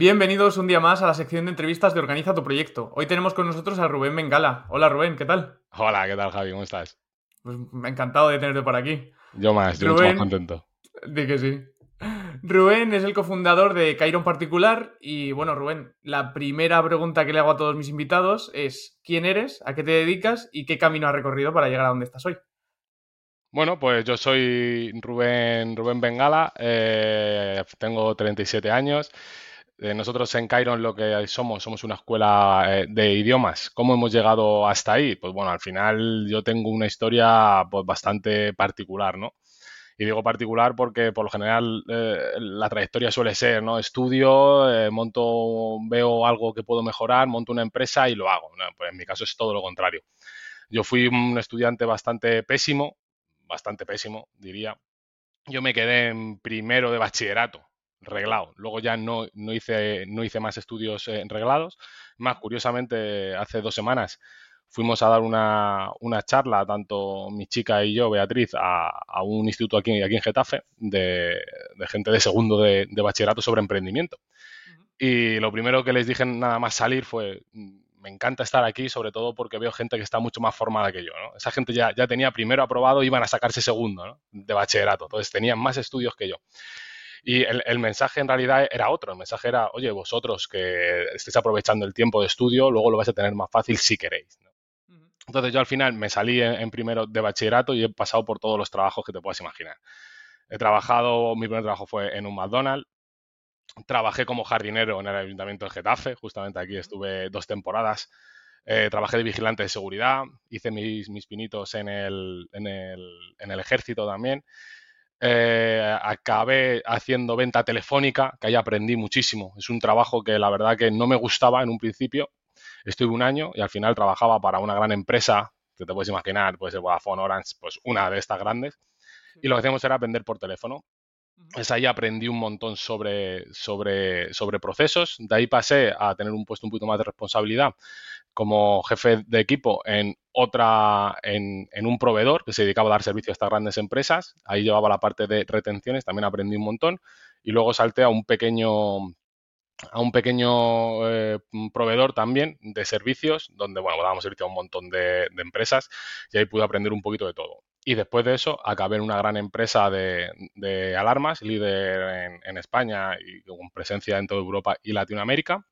Bienvenidos un día más a la sección de entrevistas de Organiza tu Proyecto. Hoy tenemos con nosotros a Rubén Bengala. Hola Rubén, ¿qué tal? Hola, ¿qué tal Javi? ¿Cómo estás? Pues encantado de tenerte por aquí. Yo más, yo mucho más contento. De que sí. Rubén es el cofundador de Cairon Particular y bueno, Rubén, la primera pregunta que le hago a todos mis invitados es ¿quién eres? ¿A qué te dedicas? ¿Y qué camino has recorrido para llegar a donde estás hoy? Bueno, pues yo soy Rubén, Rubén Bengala, eh, tengo 37 años. Eh, nosotros en Cairon lo que somos, somos una escuela eh, de idiomas. ¿Cómo hemos llegado hasta ahí? Pues bueno, al final yo tengo una historia pues, bastante particular, ¿no? Y digo particular porque por lo general eh, la trayectoria suele ser, ¿no? Estudio, monto, veo algo que puedo mejorar, monto una empresa y lo hago. Pues en mi caso es todo lo contrario. Yo fui un estudiante bastante pésimo, bastante pésimo, diría. Yo me quedé en primero de bachillerato reglado. Luego ya no, no, hice, no hice más estudios eh, reglados. Más curiosamente, hace dos semanas fuimos a dar una, una charla, tanto mi chica y yo, Beatriz, a, a un instituto aquí, aquí en Getafe, de, de gente de segundo de, de, bachillerato sobre emprendimiento. Y lo primero que les dije nada más salir fue, mm, me encanta estar aquí, sobre todo porque veo gente que está mucho más formada que yo. ¿no? Esa gente ya, ya tenía primero aprobado, iban a sacarse segundo ¿no? de bachillerato, entonces tenían más estudios que yo. Y el, mensaje en realidad era otro. El mensaje era, oye, vosotros que estéis aprovechando el tiempo de estudio, luego lo vais a tener más fácil si queréis. Entonces yo al final me salí en, primero de bachillerato y he pasado por todos los trabajos que te puedas imaginar. He trabajado, mi primer trabajo fue en un McDonald's. Trabajé como jardinero en el Ayuntamiento de Getafe, justamente aquí estuve dos temporadas. Eh, trabajé de vigilante de seguridad, hice mis, mis pinitos en el, en, el, en el ejército también eh, acabé haciendo venta telefónica, que ahí aprendí muchísimo. Es un trabajo que la verdad que no me gustaba en un principio. Estuve un año y al final trabajaba para una gran empresa, que te puedes imaginar, puede ser Vodafone, Orange, pues una de estas grandes. Y lo que hacíamos era vender por teléfono. Es ahí aprendí un montón sobre, sobre, sobre procesos. De ahí pasé a tener un puesto un poquito más de responsabilidad como jefe de equipo en otra, en, en, un proveedor que se dedicaba a dar servicio a estas grandes empresas. Ahí llevaba la parte de retenciones, también aprendí un montón. Y luego salté a un pequeño a un pequeño eh, proveedor también de servicios, donde bueno, dábamos servicio a un montón de, de, empresas y ahí pude aprender un poquito de todo. Y después de eso acabé en una gran empresa de, de alarmas, líder en, en, España y con presencia en toda Europa y Latinoamérica.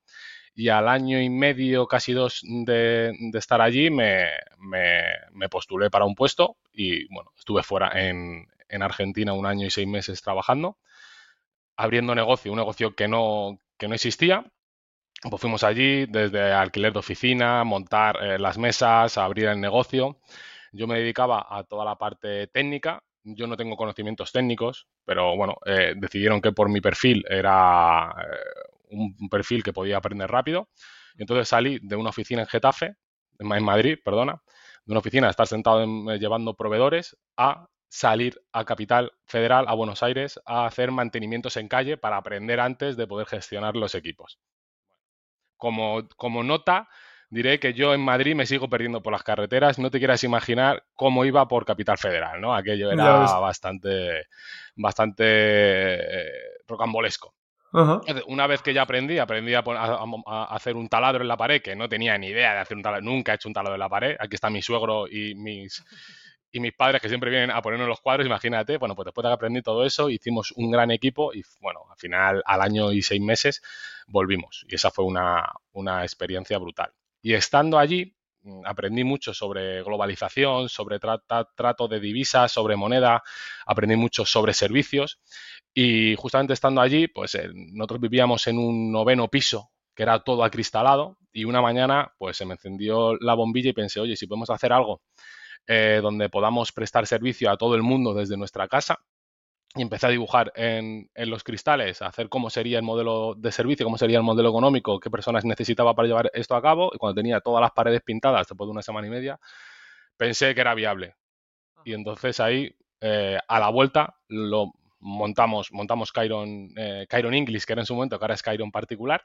Y al año y medio, casi dos de, de estar allí, me, me, me, postulé para un puesto y bueno, estuve fuera en, en Argentina un año y seis meses trabajando, abriendo negocio, un negocio que no, que no existía. Pues fuimos allí desde alquiler de oficina, montar eh, las mesas, abrir el negocio. Yo me dedicaba a toda la parte técnica. Yo no tengo conocimientos técnicos, pero bueno, eh, decidieron que por mi perfil era eh, un perfil que podía aprender rápido. Y entonces salí de una oficina en Getafe, en Madrid, perdona, de una oficina a estar sentado en, eh, llevando proveedores a salir a Capital Federal, a Buenos Aires, a hacer mantenimientos en calle para aprender antes de poder gestionar los equipos. Como nota, diré que yo en Madrid me sigo perdiendo por las carreteras. No te quieras imaginar cómo iba por Capital Federal, ¿no? Aquello era bastante, bastante eh, rocambolesco. Uh -huh. Una vez que ya aprendí, aprendí a, a, a, hacer un taladro en la pared, que no tenía ni idea de hacer un taladro, nunca he hecho un taladro en la pared. Aquí está mi suegro y mis, y mis padres que siempre vienen a ponernos los cuadros, imagínate, bueno, pues después de que aprendí todo eso, hicimos un gran equipo y bueno, al final, al año y seis meses, volvimos. Y esa fue una, una experiencia brutal. Y estando allí, mm, aprendí mucho sobre globalización, sobre tra trato de divisas, sobre moneda, aprendí mucho sobre servicios y justamente estando allí, pues eh, nosotros vivíamos en un noveno piso que era todo acristalado y una mañana pues se me encendió la bombilla y pensé, oye, si podemos hacer algo eh, donde podamos prestar servicio a todo el mundo desde nuestra casa. Y empecé a dibujar en, en, los cristales, a hacer cómo sería el modelo de servicio, cómo sería el modelo económico, qué personas necesitaba para llevar esto a cabo. Y cuando tenía todas las paredes pintadas después de una semana y media, pensé que era viable. Y entonces ahí, eh, a la vuelta, lo montamos, montamos Chiron, eh, Chiron English, que era en su momento, que ahora es Chiron particular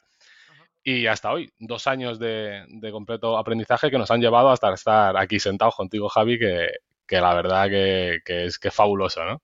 y hasta hoy, dos años de, de, completo aprendizaje que nos han llevado hasta estar aquí sentados contigo, Javi, que, que la verdad que, que, es que fabuloso, ¿no?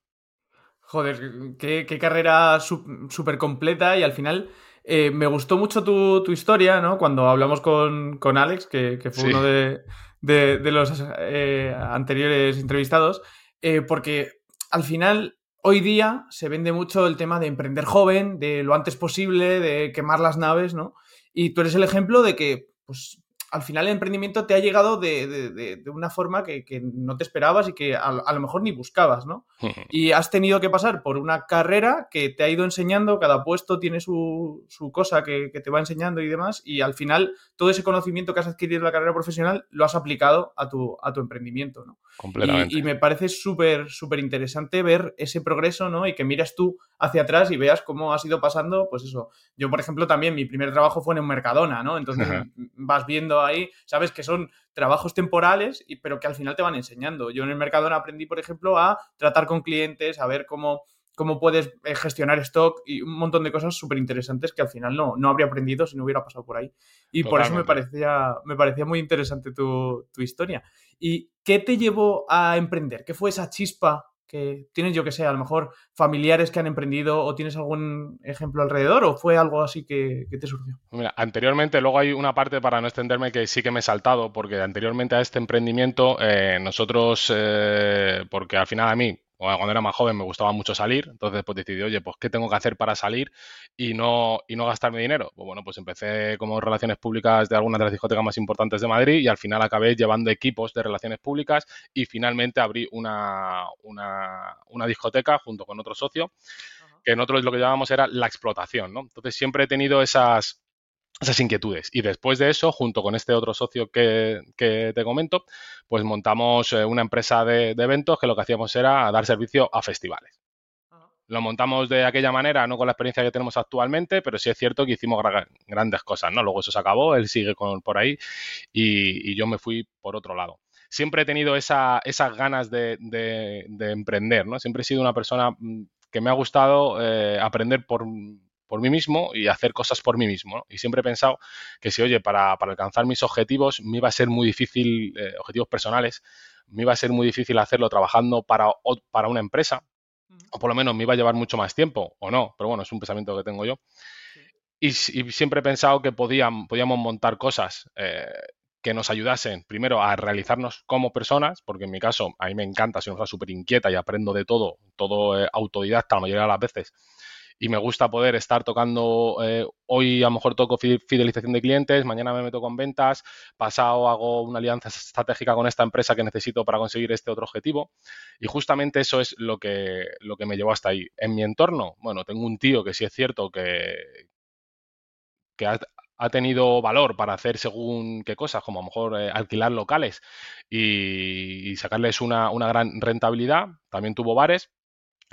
Joder, qué, qué carrera súper completa y al final Eh, me gustó mucho tu, historia, ¿no? Cuando hablamos con, Alex, que, fue uno de, los eh, anteriores entrevistados, eh, porque al final, hoy día se vende mucho el tema de emprender joven, de lo antes posible, de quemar las naves, ¿no? Y tú eres el ejemplo de que, pues, al final el emprendimiento te ha llegado de, una forma que, no te esperabas y que a, lo mejor ni buscabas, ¿no? y has tenido que pasar por una carrera que te ha ido enseñando, cada puesto tiene su, cosa que, te va enseñando y demás, y al final todo ese conocimiento que has adquirido en la carrera profesional lo has aplicado a tu, a tu emprendimiento, ¿no? Completamente. Y, me parece súper, súper interesante ver ese progreso, ¿no? Y que miras tú hacia atrás y veas cómo has ido pasando, pues eso. Yo, por ejemplo, también mi primer trabajo fue en un Mercadona, ¿no? Entonces vas viendo ahí, sabes que son trabajos temporales, pero que al final te van enseñando. Yo en el Mercadona aprendí, por ejemplo, a tratar con clientes, a ver cómo cómo puedes eh, gestionar stock y un montón de cosas súper interesantes que al final no, no habría aprendido si no hubiera pasado por ahí. Y por eso me parecía, me parecía muy interesante tu, historia. ¿Y qué te llevó a emprender? ¿Qué fue esa chispa que tienes, yo que sé, a lo mejor familiares que han emprendido o tienes algún ejemplo alrededor o fue algo así que, te surgió? Mira, anteriormente, luego hay una parte para no extenderme que sí que me he saltado, porque anteriormente a este emprendimiento, eh, nosotros, eh, porque al final a mí, cuando era más joven me gustaba mucho salir, entonces pues decidí, oye, pues ¿qué tengo que hacer para salir y no, y no gastarme dinero? Pues bueno, pues empecé como relaciones públicas de algunas de las discotecas más importantes de Madrid y al final acabé llevando equipos de relaciones públicas y finalmente abrí una, una, discoteca junto con otro socio, que nosotros lo que llamábamos era la explotación, ¿no? Entonces siempre he tenido esas esas inquietudes. Y después de eso, junto con este otro socio que, te comento, pues montamos eh, una empresa de, eventos que lo que hacíamos era dar servicio a festivales. Lo montamos de aquella manera, no con la experiencia que tenemos actualmente, pero sí es cierto que hicimos grandes cosas, ¿no? Luego eso se acabó, él sigue por ahí y, yo me fui por otro lado. Siempre he tenido esas ganas de, emprender, ¿no? Siempre he sido una persona mm, que me ha gustado eh, aprender por, por mí mismo y hacer cosas por mí mismo. Y siempre he pensado que si, oye, para, alcanzar mis objetivos me iba a ser muy difícil, eh, objetivos personales, me iba a ser muy difícil hacerlo trabajando para, para una empresa, o por lo menos me iba a llevar mucho más tiempo, o no, pero bueno, es un pensamiento que tengo yo. Y, siempre he pensado que podíamos montar cosas eh, que nos ayudasen, primero, a realizarnos como personas, porque en mi caso, a mí me encanta, soy una persona súper inquieta y aprendo de todo, todo eh, autodidacta la mayoría de las veces y me gusta poder estar tocando, eh, hoy a lo mejor toco fidelización de clientes, mañana me meto con ventas, pasado hago una alianza estratégica con esta empresa que necesito para conseguir este otro objetivo y justamente eso es lo que, lo que me llevó hasta ahí. En mi entorno, bueno, tengo un tío que sí es cierto que, que ha, tenido valor para hacer según qué cosas, como a lo mejor eh, alquilar locales y, sacarles una, una, gran rentabilidad. También tuvo bares,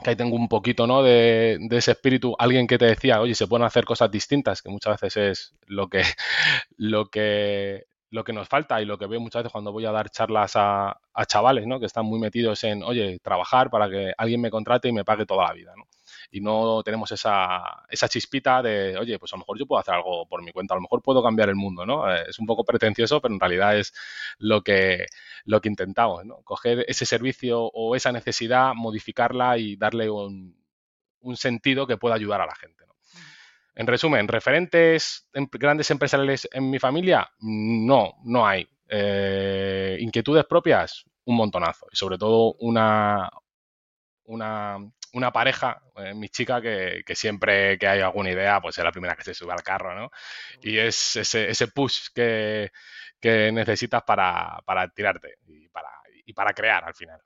que ahí tengo un poquito ¿no? de, ese espíritu, alguien que te decía, oye, se pueden hacer cosas distintas, que muchas veces es lo que, lo que, lo que nos falta y lo que veo muchas veces cuando voy a dar charlas a, chavales, ¿no? Que están muy metidos en, oye, trabajar para que alguien me contrate y me pague toda la vida, ¿no? Y no tenemos esa, esa chispita de, oye, pues a lo mejor yo puedo hacer algo por mi cuenta, a lo mejor puedo cambiar el mundo, ¿no? Eh, es un poco pretencioso, pero en realidad es lo que, lo que intentamos, ¿no? Coger ese servicio o esa necesidad, modificarla y darle un, un sentido que pueda ayudar a la gente, ¿no? En resumen, ¿referentes grandes empresariales en mi familia? No, no hay. Eh, ¿Inquietudes propias? Un montonazo. Y sobre todo una, una, una pareja, eh, mi chica, que, siempre que hay alguna idea, pues es la primera que se sube al carro, ¿no? Y es ese, ese push que, que necesitas para, para tirarte y para, y para crear al final.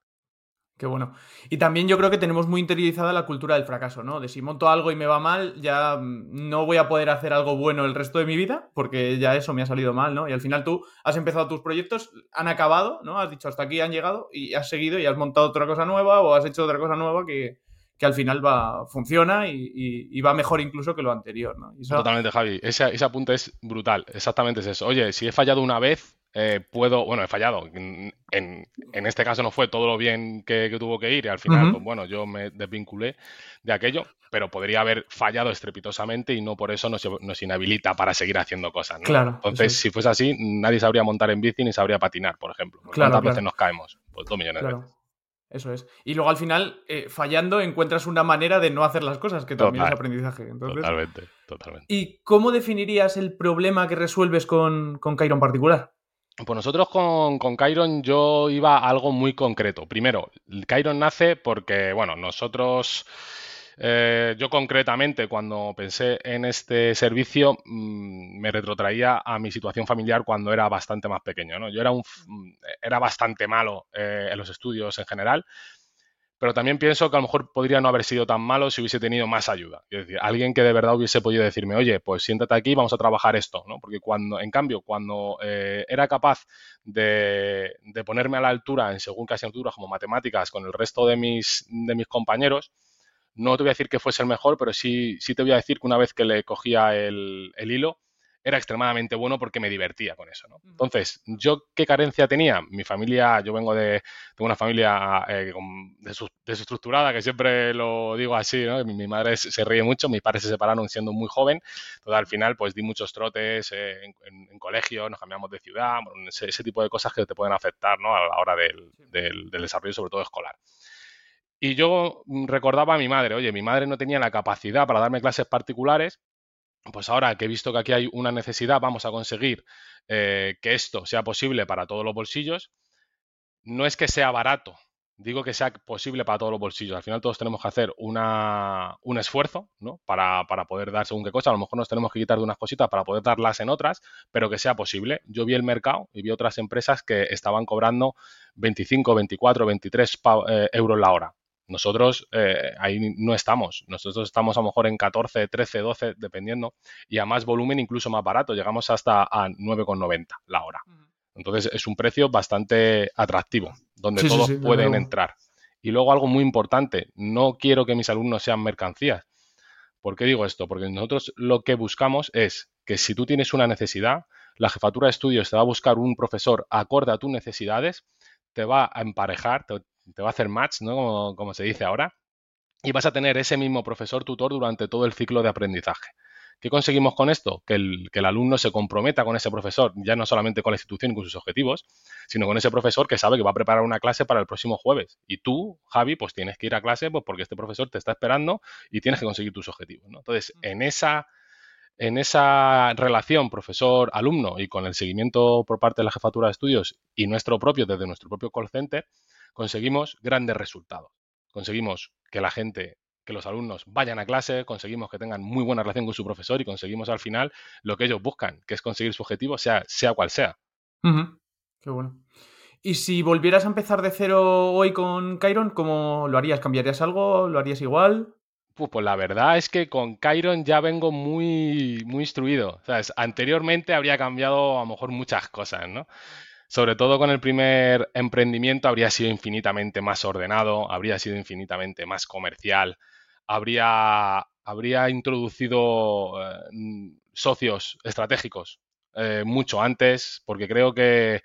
Qué bueno. Y también yo creo que tenemos muy interiorizada la cultura del fracaso, ¿no? De si monto algo y me va mal, ya mm, no voy a poder hacer algo bueno el resto de mi vida, porque ya eso me ha salido mal, ¿no? Y al final tú has empezado tus proyectos, han acabado, ¿no? Has dicho hasta aquí han llegado y has seguido y has montado otra cosa nueva o has hecho otra cosa nueva que, al final va, funciona y, va mejor incluso que lo anterior, ¿no? Totalmente, Javi. Ese, ese apunte es brutal. Exactamente es eso. Oye, si he fallado una vez, eh, puedo, bueno, he fallado. En, en, este caso no fue todo lo bien que, tuvo que ir y al final, pues bueno, yo me desvinculé de aquello, pero podría haber fallado estrepitosamente y no por eso nos, nos inhabilita para seguir haciendo cosas. Claro. Entonces, si fuese así, nadie sabría montar en bici ni sabría patinar, por ejemplo. ¿Cuántas veces nos caemos? Pues dos millones de veces. Eso es. Y luego al final, eh, fallando, encuentras una manera de no hacer las cosas, que también es aprendizaje. Totalmente, totalmente. ¿Y cómo definirías el problema que resuelves con, con Cairo en particular? Pues nosotros con, con Chiron yo iba a algo muy concreto. Primero, Chiron nace porque, bueno, nosotros, eh, yo concretamente cuando pensé en este servicio mm, me retrotraía a mi situación familiar cuando era bastante más pequeño. Yo era, un, era bastante malo eh, en los estudios en general pero también pienso que a lo mejor podría no haber sido tan malo si hubiese tenido más ayuda. Es decir, alguien que de verdad hubiese podido decirme, oye, pues siéntate aquí, vamos a trabajar esto, ¿no? Porque cuando, en cambio, cuando eh, era capaz de, ponerme a la altura en según qué asignaturas como matemáticas con el resto de mis, de mis compañeros, no te voy a decir que fuese el mejor, pero sí, sí te voy a decir que una vez que le cogía el, el hilo, era extremadamente bueno porque me divertía con eso. ¿no? Entonces, ¿yo qué carencia tenía? Mi familia, yo vengo de, tengo una familia eh, desestructurada, que siempre lo digo así, ¿no? mi, madre se ríe mucho, mis padres se separaron siendo muy joven, entonces al final pues di muchos trotes eh, en, colegio, nos cambiamos de ciudad, ese, tipo de cosas que te pueden afectar ¿no? a la hora del, del desarrollo, sobre todo escolar. Y yo recordaba a mi madre, oye, mi madre no tenía la capacidad para darme clases particulares, pues ahora que he visto que aquí hay una necesidad, vamos a conseguir eh, que esto sea posible para todos los bolsillos. No es que sea barato, digo que sea posible para todos los bolsillos. Al final todos tenemos que hacer una, un esfuerzo ¿no? para, para, poder dar según qué cosa. A lo mejor nos tenemos que quitar de unas cositas para poder darlas en otras, pero que sea posible. Yo vi el mercado y vi otras empresas que estaban cobrando 25, 24, 23 euros la hora. Nosotros eh, ahí no estamos. Nosotros estamos a lo mejor en 14, 13, 12, dependiendo, y a más volumen incluso más barato. Llegamos hasta a 9,90 la hora. Entonces es un precio bastante atractivo, donde todos pueden entrar. Y luego algo muy importante, no quiero que mis alumnos sean mercancías. ¿Por qué digo esto? Porque nosotros lo que buscamos es que si tú tienes una necesidad, la jefatura de estudios te va a buscar un profesor acorde a tus necesidades, te va a emparejar, te va a hacer match, ¿no? Como, se dice ahora, y vas a tener ese mismo profesor tutor durante todo el ciclo de aprendizaje. ¿Qué conseguimos con esto? Que el, que el, alumno se comprometa con ese profesor, ya no solamente con la institución y con sus objetivos, sino con ese profesor que sabe que va a preparar una clase para el próximo jueves. Y tú, Javi, pues tienes que ir a clase pues, porque este profesor te está esperando y tienes que conseguir tus objetivos. Entonces, en esa, en esa relación profesor-alumno y con el seguimiento por parte de la jefatura de estudios y nuestro propio, desde nuestro propio call center, conseguimos grandes resultados. Conseguimos que la gente, que los alumnos vayan a clase, conseguimos que tengan muy buena relación con su profesor y conseguimos al final lo que ellos buscan, que es conseguir su objetivo, sea, sea cual sea. Qué bueno. Y si volvieras a empezar de cero hoy con Chiron, ¿cómo lo harías? ¿Cambiarías algo? ¿Lo harías igual? Pues, pues la verdad es que con Chiron ya vengo muy, muy instruido. Anteriormente habría cambiado a lo mejor muchas cosas, ¿no? Sobre todo con el primer emprendimiento, habría sido infinitamente más ordenado, habría sido infinitamente más comercial, habría, habría introducido eh, socios estratégicos eh, mucho antes, porque creo que,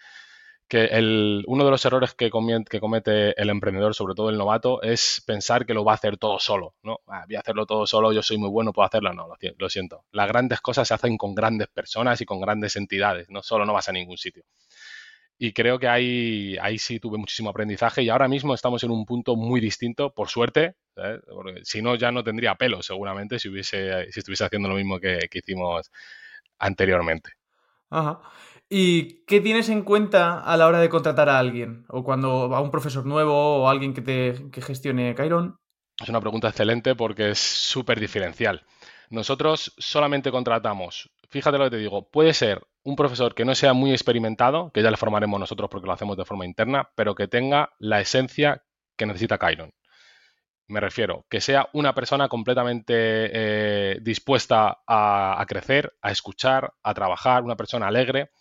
uno de los errores que, que, comete el emprendedor, sobre todo el novato, es pensar que lo va a hacer todo solo. ¿no? Ah, voy a hacerlo todo solo, yo soy muy bueno, puedo hacerlo. No, lo siento. Las grandes cosas se hacen con grandes personas y con grandes entidades, no solo no vas a ningún sitio y creo que ahí, ahí sí tuve muchísimo aprendizaje y ahora mismo estamos en un punto muy distinto, por suerte, porque si no ya no tendría pelo seguramente si, hubiese, si estuviese haciendo lo mismo que, hicimos anteriormente. Ajá. ¿Y qué tienes en cuenta a la hora de contratar a alguien? ¿O cuando va un profesor nuevo o alguien que te que gestione Chiron? Es una pregunta excelente porque es súper diferencial. Nosotros solamente contratamos, fíjate lo que te digo, puede ser un profesor que no sea muy experimentado, que ya le formaremos nosotros porque lo hacemos de forma interna, pero que tenga la esencia que necesita Chiron. Me refiero, que sea una persona completamente eh, dispuesta a, crecer, a escuchar, a trabajar, una persona alegre,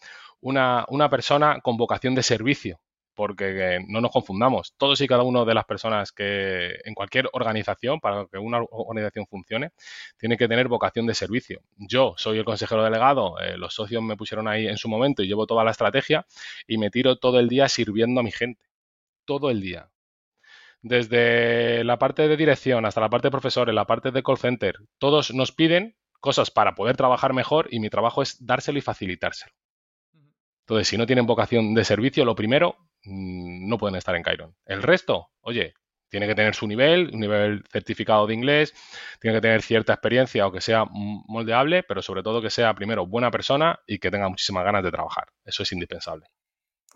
una, una persona con vocación de servicio, porque no nos confundamos, todos y cada uno de las personas que en cualquier organización, para que una organización funcione, tiene que tener vocación de servicio. Yo soy el consejero delegado, eh, los socios me pusieron ahí en su momento y llevo toda la estrategia y me tiro todo el día sirviendo a mi gente, todo el día. Desde la parte de dirección hasta la parte de profesores, la parte de call center, todos nos piden cosas para poder trabajar mejor y mi trabajo es dárselo y facilitárselo. Entonces, si no tienen vocación de servicio, lo primero, mm, no pueden estar en Chiron. El resto, oye, tiene que tener su nivel, un nivel certificado de inglés, tiene que tener cierta experiencia o que sea moldeable, pero sobre todo que sea primero buena persona y que tenga muchísimas ganas de trabajar. Eso es indispensable.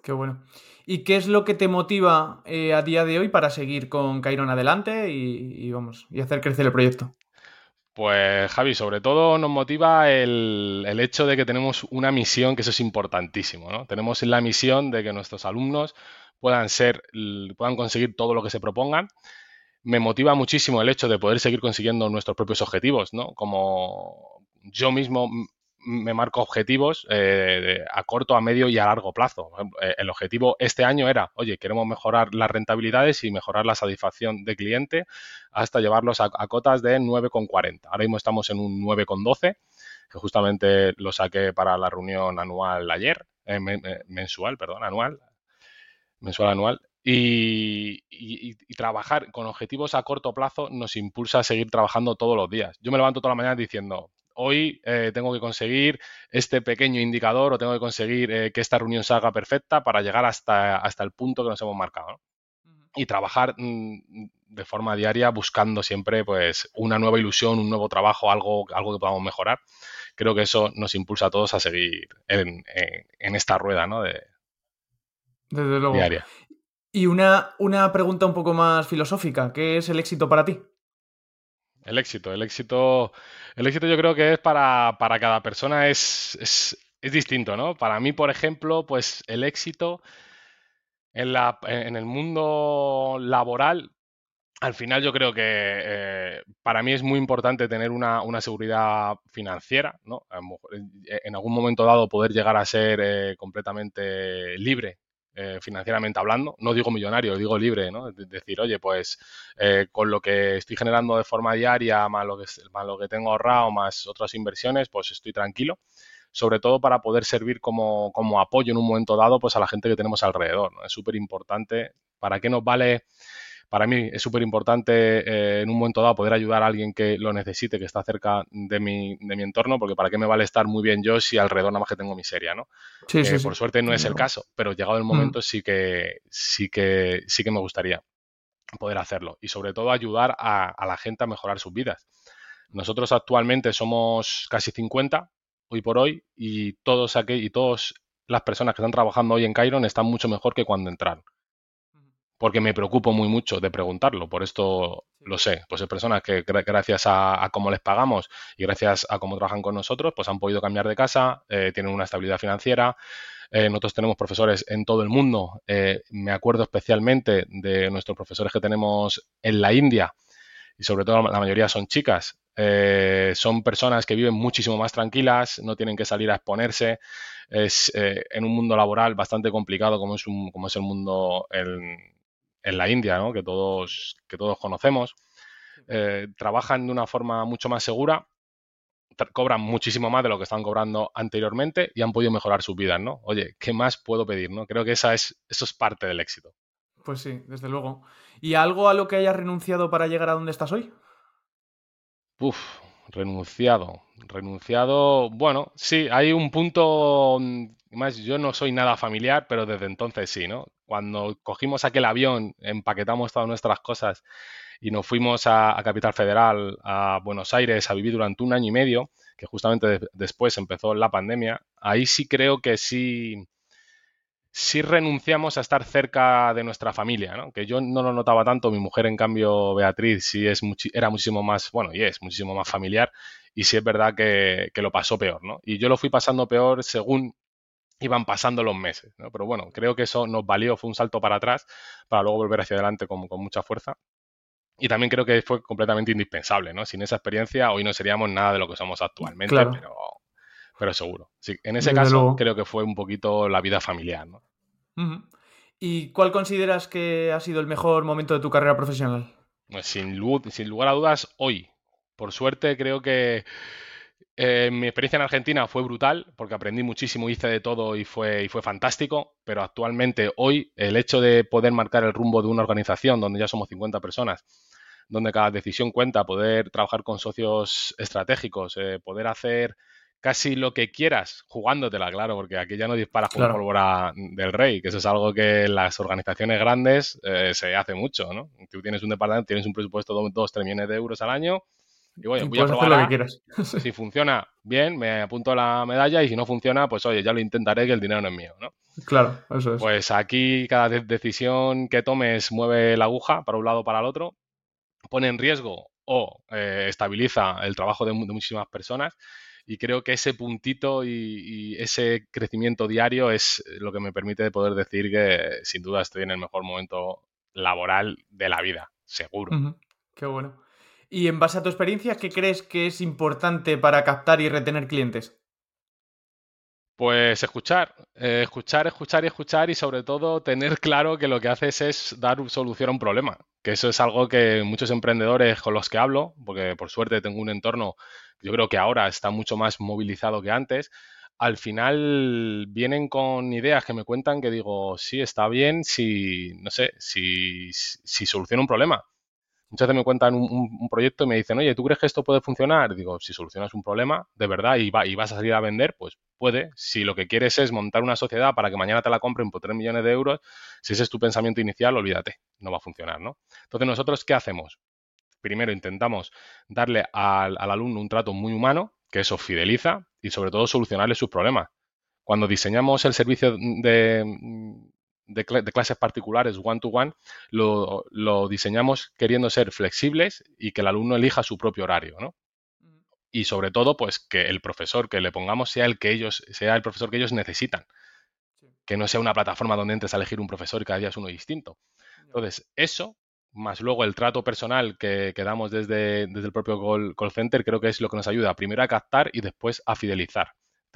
Qué bueno. ¿Y qué es lo que te motiva eh, a día de hoy para seguir con Cairon adelante y, vamos, y hacer crecer el proyecto? Pues Javi, sobre todo nos motiva el, el, hecho de que tenemos una misión, que eso es importantísimo, ¿no? Tenemos la misión de que nuestros alumnos puedan ser, puedan conseguir todo lo que se propongan. Me motiva muchísimo el hecho de poder seguir consiguiendo nuestros propios objetivos, ¿no? Como yo mismo me marco objetivos eh, a corto, a medio y a largo plazo. Eh, el objetivo este año era, oye, queremos mejorar las rentabilidades y mejorar la satisfacción de cliente hasta llevarlos a, cotas de 9,40. Ahora mismo estamos en un 9,12, que justamente lo saqué para la reunión anual ayer, eh, mensual, perdón, anual, mensual anual. Y, trabajar con objetivos a corto plazo nos impulsa a seguir trabajando todos los días. Yo me levanto toda la mañana diciendo, hoy eh, tengo que conseguir este pequeño indicador o tengo que conseguir eh, que esta reunión salga perfecta para llegar hasta, hasta el punto que nos hemos marcado. Y trabajar mm, de forma diaria buscando siempre pues una nueva ilusión, un nuevo trabajo, algo, algo que podamos mejorar. Creo que eso nos impulsa a todos a seguir en, esta rueda ¿no? de, desde luego. Y una, una pregunta un poco más filosófica. ¿Qué es el éxito para ti? El éxito, el éxito, el éxito yo creo que es para, cada persona es, es, distinto, ¿no? Para mí, por ejemplo, pues el éxito en, la, en el mundo laboral, al final yo creo que eh, para mí es muy importante tener una, seguridad financiera, ¿no? En algún momento dado poder llegar a ser eh, completamente libre eh, financieramente hablando, no digo millonario, digo libre, ¿no? Decir, oye, pues eh, con lo que estoy generando de forma diaria, más lo, que, más lo que tengo ahorrado, más otras inversiones, pues estoy tranquilo sobre todo para poder servir como, como, apoyo en un momento dado pues a la gente que tenemos alrededor. ¿no? Es súper importante. ¿Para qué nos vale para mí es súper importante eh, en un momento dado poder ayudar a alguien que lo necesite, que está cerca de mi, de mi entorno, porque para qué me vale estar muy bien yo si alrededor nada más que tengo miseria, ¿no? Sí, sí, por suerte no es el caso, pero llegado el mm. momento sí que sí que sí que me gustaría poder hacerlo y sobre todo ayudar a, la gente a mejorar sus vidas. Nosotros actualmente somos casi 50 hoy por hoy y todos aquí y todas las personas que están trabajando hoy en Cairon están mucho mejor que cuando entraron porque me preocupo muy mucho de preguntarlo, por esto lo sé. Pues hay personas que gracias a, cómo les pagamos y gracias a cómo trabajan con nosotros, pues han podido cambiar de casa, eh, tienen una estabilidad financiera. Eh, nosotros tenemos profesores en todo el mundo. Eh, me acuerdo especialmente de nuestros profesores que tenemos en la India y sobre todo la mayoría son chicas. son personas que viven muchísimo más tranquilas, no tienen que salir a exponerse. Es en un mundo laboral bastante complicado como es, un, como es el mundo en, en la India, ¿no? que, todos, que todos conocemos, eh, trabajan de una forma mucho más segura, cobran muchísimo más de lo que están cobrando anteriormente y han podido mejorar sus vidas, ¿no? Oye, ¿qué más puedo pedir? ¿no? Creo que esa es, eso es parte del éxito. Pues sí, desde luego. ¿Y algo a lo que hayas renunciado para llegar a donde estás hoy? Uf, renunciado. Renunciado, bueno, sí, hay un punto, más yo no soy nada familiar, pero desde entonces sí, ¿no? Cuando cogimos aquel avión, empaquetamos todas nuestras cosas y nos fuimos a, Capital Federal, a Buenos Aires, a vivir durante un año y medio, que justamente después empezó la pandemia, ahí sí creo que sí, sí renunciamos a estar cerca de nuestra familia, ¿no? Que yo no lo notaba tanto, mi mujer, en cambio, Beatriz, sí es era muchísimo más, bueno, y es muchísimo más familiar, y sí es verdad que, que lo pasó peor, ¿no? Y yo lo fui pasando peor según iban pasando los meses. ¿no? Pero bueno, creo que eso nos valió, fue un salto para atrás, para luego volver hacia adelante con, con mucha fuerza. Y también creo que fue completamente indispensable, ¿no? Sin esa experiencia hoy no seríamos nada de lo que somos actualmente, pero, pero seguro. Sí, en ese caso creo que fue un poquito la vida familiar, ¿no? ¿Y cuál consideras que ha sido el mejor momento de tu carrera profesional? Pues sin, sin lugar a dudas, hoy. Por suerte creo que eh, mi experiencia en Argentina fue brutal porque aprendí muchísimo, hice de todo y fue, y fue fantástico, pero actualmente hoy el hecho de poder marcar el rumbo de una organización donde ya somos 50 personas, donde cada decisión cuenta, poder trabajar con socios estratégicos, eh, poder hacer casi lo que quieras, jugándotela, claro, porque aquí ya no disparas con pólvora del rey, que eso es algo que en las organizaciones grandes eh, se hace mucho, ¿no? Tú tienes un departamento, tienes un presupuesto de 2, 3 millones de euros al año, y voy, voy a probar lo que quieras. si funciona bien, me apunto la medalla y si no funciona, pues oye, ya lo intentaré que el dinero no es mío, ¿no? Claro, eso es. Pues aquí cada decisión que tomes mueve la aguja para un lado o para el otro, pone en riesgo o eh, estabiliza el trabajo de muchísimas personas y creo que ese puntito y, ese crecimiento diario es lo que me permite poder decir que sin duda estoy en el mejor momento laboral de la vida, seguro. Qué bueno. Y en base a tu experiencia, ¿qué crees que es importante para captar y retener clientes? Pues escuchar, eh, escuchar, escuchar y escuchar y sobre todo tener claro que lo que haces es dar solución a un problema, que eso es algo que muchos emprendedores con los que hablo, porque por suerte tengo un entorno, yo creo que ahora está mucho más movilizado que antes, al final vienen con ideas que me cuentan que digo, sí, está bien si, no sé, si, si soluciona un problema Muchas veces me cuentan un, proyecto y me dicen, oye, ¿tú crees que esto puede funcionar? Digo, si solucionas un problema de verdad y, va, y vas a salir a vender, pues puede. Si lo que quieres es montar una sociedad para que mañana te la compren por 3 millones de euros, si ese es tu pensamiento inicial, olvídate, no va a funcionar, ¿no? Entonces, ¿nosotros qué hacemos? Primero intentamos darle al, al alumno un trato muy humano, que eso fideliza y sobre todo solucionarle sus problemas. Cuando diseñamos el servicio de, de, clases particulares one-to-one, lo, diseñamos queriendo ser flexibles y que el alumno elija su propio horario, ¿no? Y sobre todo, pues que el profesor que le pongamos sea el que ellos, sea el profesor que ellos necesitan. Que no sea una plataforma donde entres a elegir un profesor y cada día es uno distinto. Entonces, eso, más luego el trato personal que, damos desde, desde el propio call center, creo que es lo que nos ayuda primero a captar y después a fidelizar.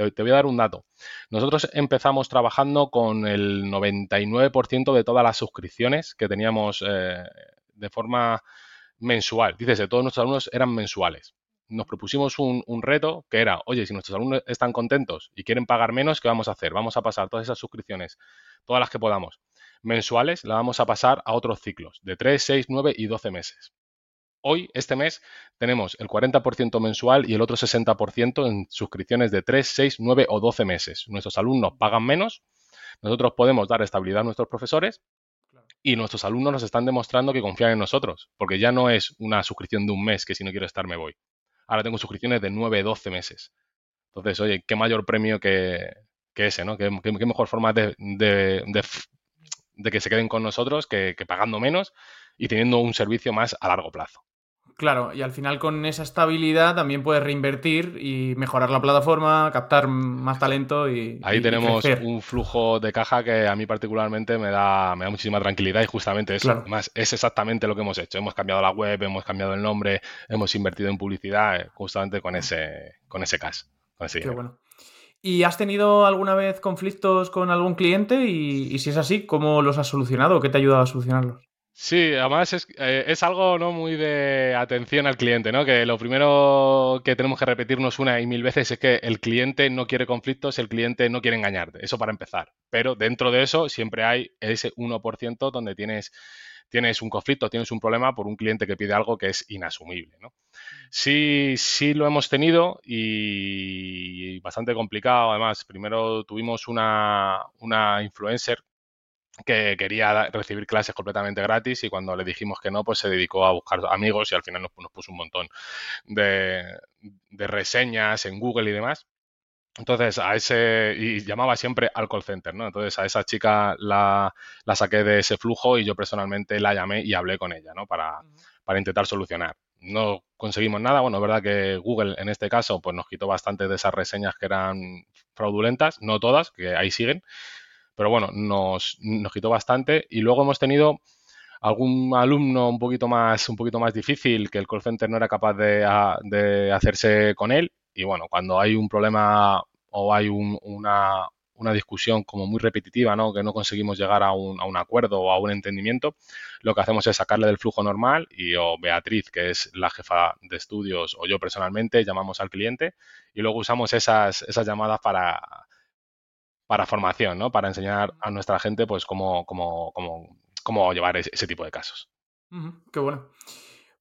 Te, voy a dar un dato. Nosotros empezamos trabajando con el 99% de todas las suscripciones que teníamos eh, de forma mensual. Dices, todos nuestros alumnos eran mensuales. Nos propusimos un, reto que era, oye, si nuestros alumnos están contentos y quieren pagar menos, ¿qué vamos a hacer? Vamos a pasar todas esas suscripciones, todas las que podamos, mensuales, las vamos a pasar a otros ciclos de 3, 6, 9 y 12 meses. Hoy, este mes, tenemos el 40% mensual y el otro 60% en suscripciones de 3, 6, 9 o 12 meses. Nuestros alumnos pagan menos, nosotros podemos dar estabilidad a nuestros profesores y nuestros alumnos nos están demostrando que confían en nosotros, porque ya no es una suscripción de un mes que si no quiero estar me voy. Ahora tengo suscripciones de 9, 12 meses. Entonces, oye, qué mayor premio que, ese, ¿no? Qué, mejor forma de, que se queden con nosotros que pagando menos y teniendo un servicio más a largo plazo. Claro, y al final con esa estabilidad también puedes reinvertir y mejorar la plataforma, captar más talento y. Ahí tenemos un flujo de caja que a mí particularmente me da, me da muchísima tranquilidad y justamente eso. Además, es exactamente lo que hemos hecho. Hemos cambiado la web, hemos cambiado el nombre, hemos invertido en publicidad, eh, justamente con ese, con ese cash. Qué bueno. ¿Y has tenido alguna vez conflictos con algún cliente? Y, y si es así, ¿cómo los has solucionado? ¿Qué te ha ayudado a solucionarlos? Sí, además es, eh, es, algo no muy de atención al cliente, ¿no? Que lo primero que tenemos que repetirnos una y mil veces es que el cliente no quiere conflictos, el cliente no quiere engañarte. Eso para empezar. Pero dentro de eso siempre hay ese 1% donde tienes, tienes un conflicto, tienes un problema por un cliente que pide algo que es inasumible, ¿no? Sí, sí lo hemos tenido y bastante complicado. Además, primero tuvimos una, una influencer que quería recibir clases completamente gratis y cuando le dijimos que no, pues se dedicó a buscar amigos y al final nos, puso un montón de, reseñas en Google y demás. Entonces, a ese, y llamaba siempre al call center, ¿no? Entonces, a esa chica la, saqué de ese flujo y yo personalmente la llamé y hablé con ella, ¿no? Para, para intentar solucionar. No conseguimos nada, bueno, es verdad que Google en este caso, pues nos quitó bastante de esas reseñas que eran fraudulentas, no todas, que ahí siguen, pero bueno, nos, quitó bastante. Y luego hemos tenido algún alumno un poquito más, un poquito más difícil que el call center no era capaz de, hacerse con él. Y bueno, cuando hay un problema o hay una, discusión como muy repetitiva, ¿no? que no conseguimos llegar a un, a un, acuerdo o a un entendimiento, lo que hacemos es sacarle del flujo normal y o Beatriz, que es la jefa de estudios, o yo personalmente, llamamos al cliente y luego usamos esas, esas llamadas para, para formación, ¿no? Para enseñar a nuestra gente, pues, cómo, cómo, cómo, cómo llevar ese, tipo de casos. qué bueno.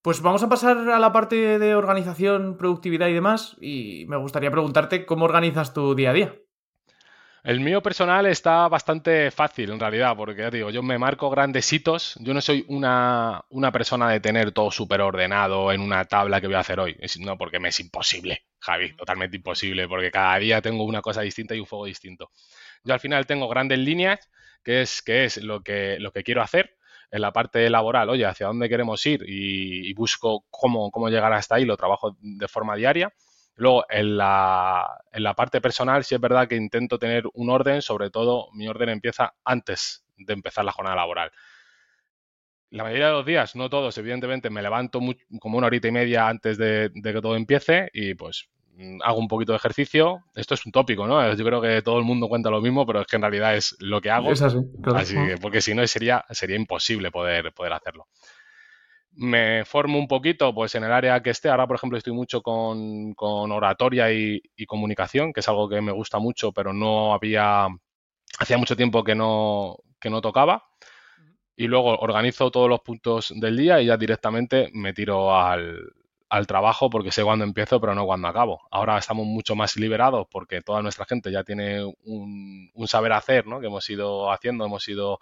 Pues vamos a pasar a la parte de organización, productividad y demás. Y me gustaría preguntarte cómo organizas tu día a día. El mío personal está bastante fácil en realidad, porque ya digo, yo me marco grandes hitos. Yo no soy una, persona de tener todo súper ordenado en una tabla que voy a hacer hoy. no, porque me es imposible, Javi, totalmente imposible, porque cada día tengo una cosa distinta y un fuego distinto. Yo al final tengo grandes líneas, que es, lo, que, quiero hacer en la parte laboral, oye, hacia dónde queremos ir y, busco cómo, llegar hasta ahí, lo trabajo de forma diaria. Luego, en la, parte personal, sí es verdad que intento tener un orden, sobre todo mi orden empieza antes de empezar la jornada laboral. La mayoría de los días, no todos, evidentemente, me levanto como una horita y media antes de, que todo empiece. Y pues hago un poquito de ejercicio. Esto es un tópico, ¿no? Yo creo que todo el mundo cuenta lo mismo, pero es que en realidad es lo que hago. Es así, así que, porque si no sería, sería imposible poder, poder hacerlo me formo un poquito pues en el área que esté. Ahora, por ejemplo, estoy mucho con, oratoria y, comunicación, que es algo que me gusta mucho, pero no había, hacía mucho tiempo que no, que no tocaba. Y luego organizo todos los puntos del día y ya directamente me tiro al, trabajo porque sé cuándo empiezo, pero no cuándo acabo. Ahora estamos mucho más liberados porque toda nuestra gente ya tiene un, un saber hacer, ¿no? Que hemos ido haciendo, hemos ido